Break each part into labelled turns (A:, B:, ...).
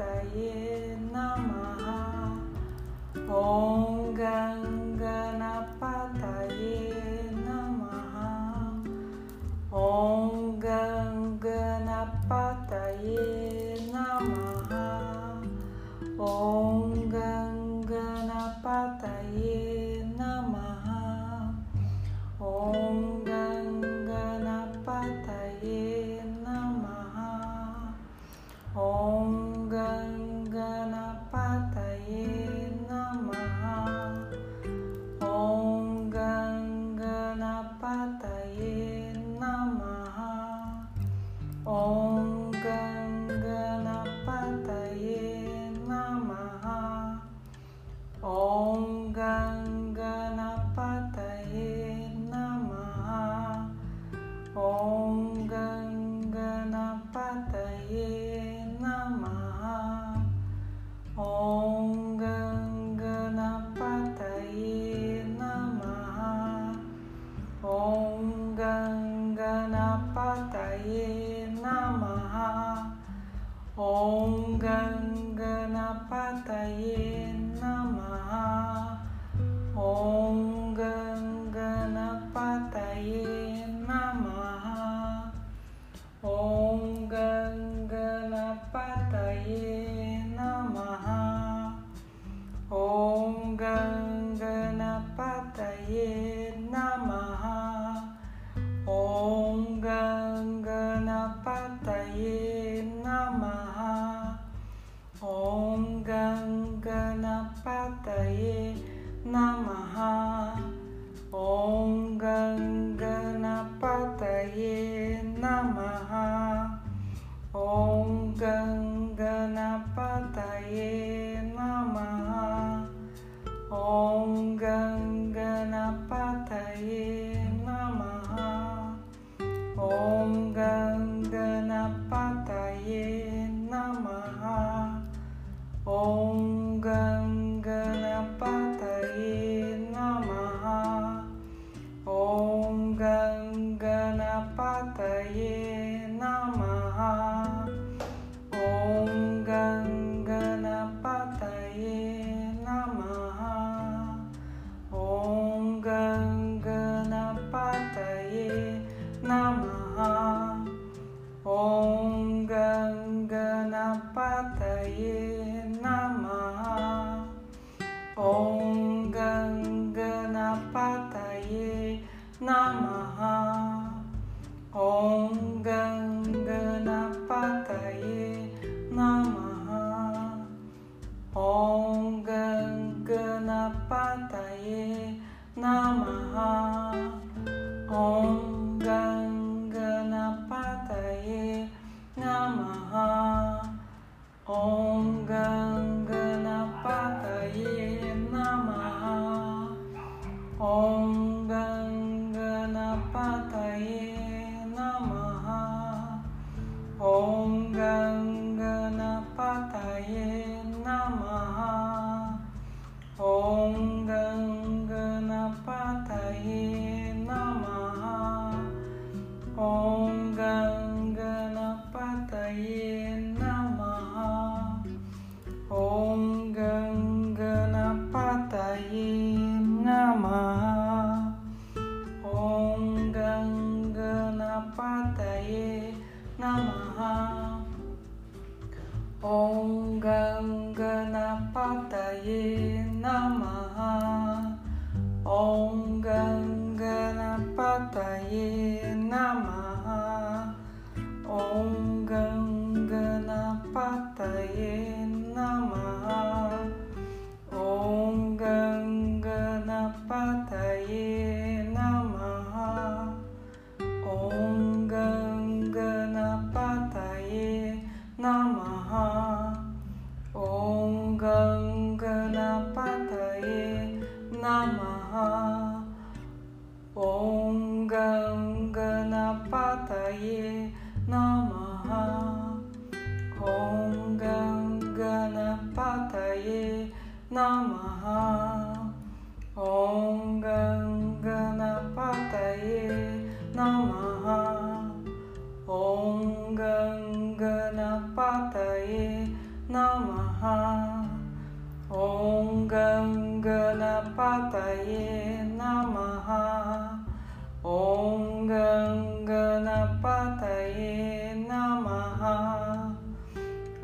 A: गणपतये नमः ॐ Oh. Ganganapataye Namaha. Om Ganganapataye Namaha. Om Ganganapataye Namaha. Om Ganganapataye நமஹ ஓம் கங்கணபதயே நமஹ ஓம் கங்கணபதயே நமஹ ஓம் கங்கணபதயே நமஹ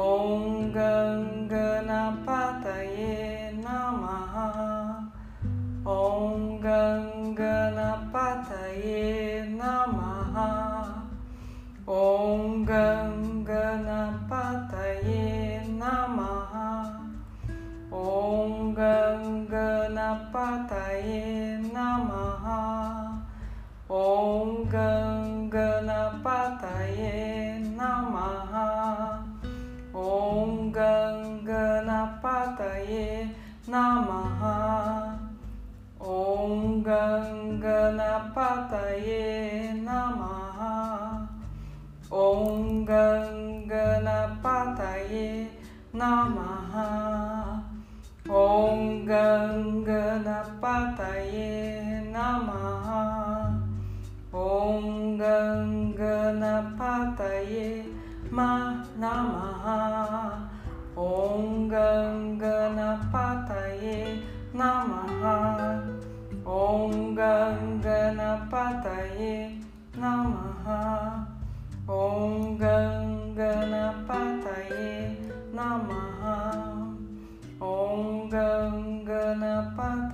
A: ஓம் கங்கணபத Om Ganganapataye Namaha. Om Ganganapataye Namaha. Om Ganganapataye Ma Namaha. Om Ganganapataye Namaha. Om Ganganapataye Namaha. Om Ganganapataye Namaha. Om Ganganapataye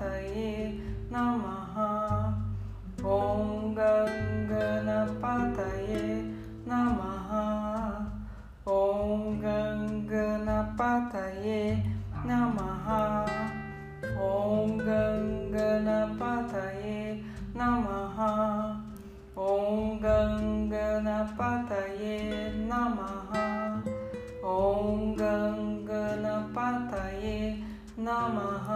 A: गङ्गणपतये नमः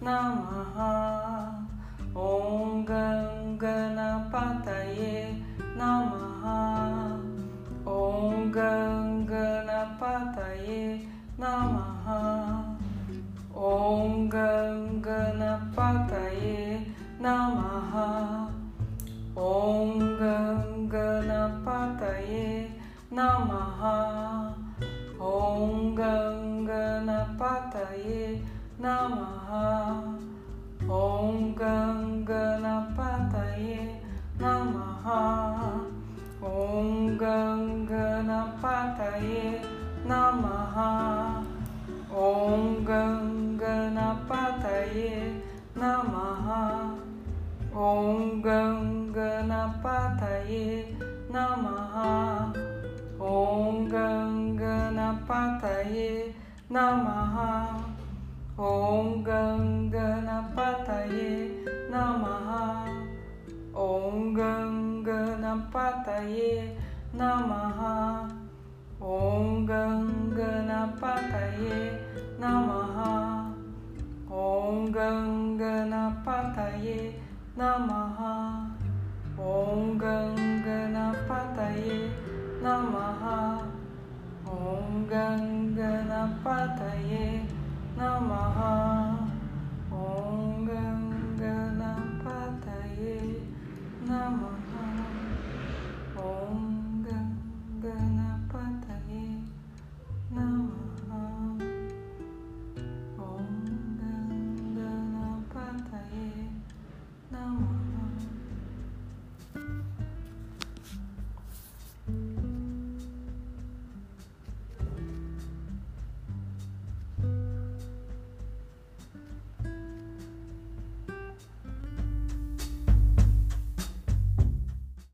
A: Namaha Om Ganapataye Namaha Om Ganapataye Namaha Om Ganapataye Namaha Om Ganapataye Namaha गङ्गनपतये नमः ॐ गङ्गनपतये नमः ॐ गङ्गनपतये नमः ॐ गङ्गनपतये नमः ॐ गङ्गनपतये नमः ॐ गङ्गनपतये नमः ॐ गङ्गनपतये नमः ॐ गङ्गनपतये नमः ॐ गङ्गनपतये नमः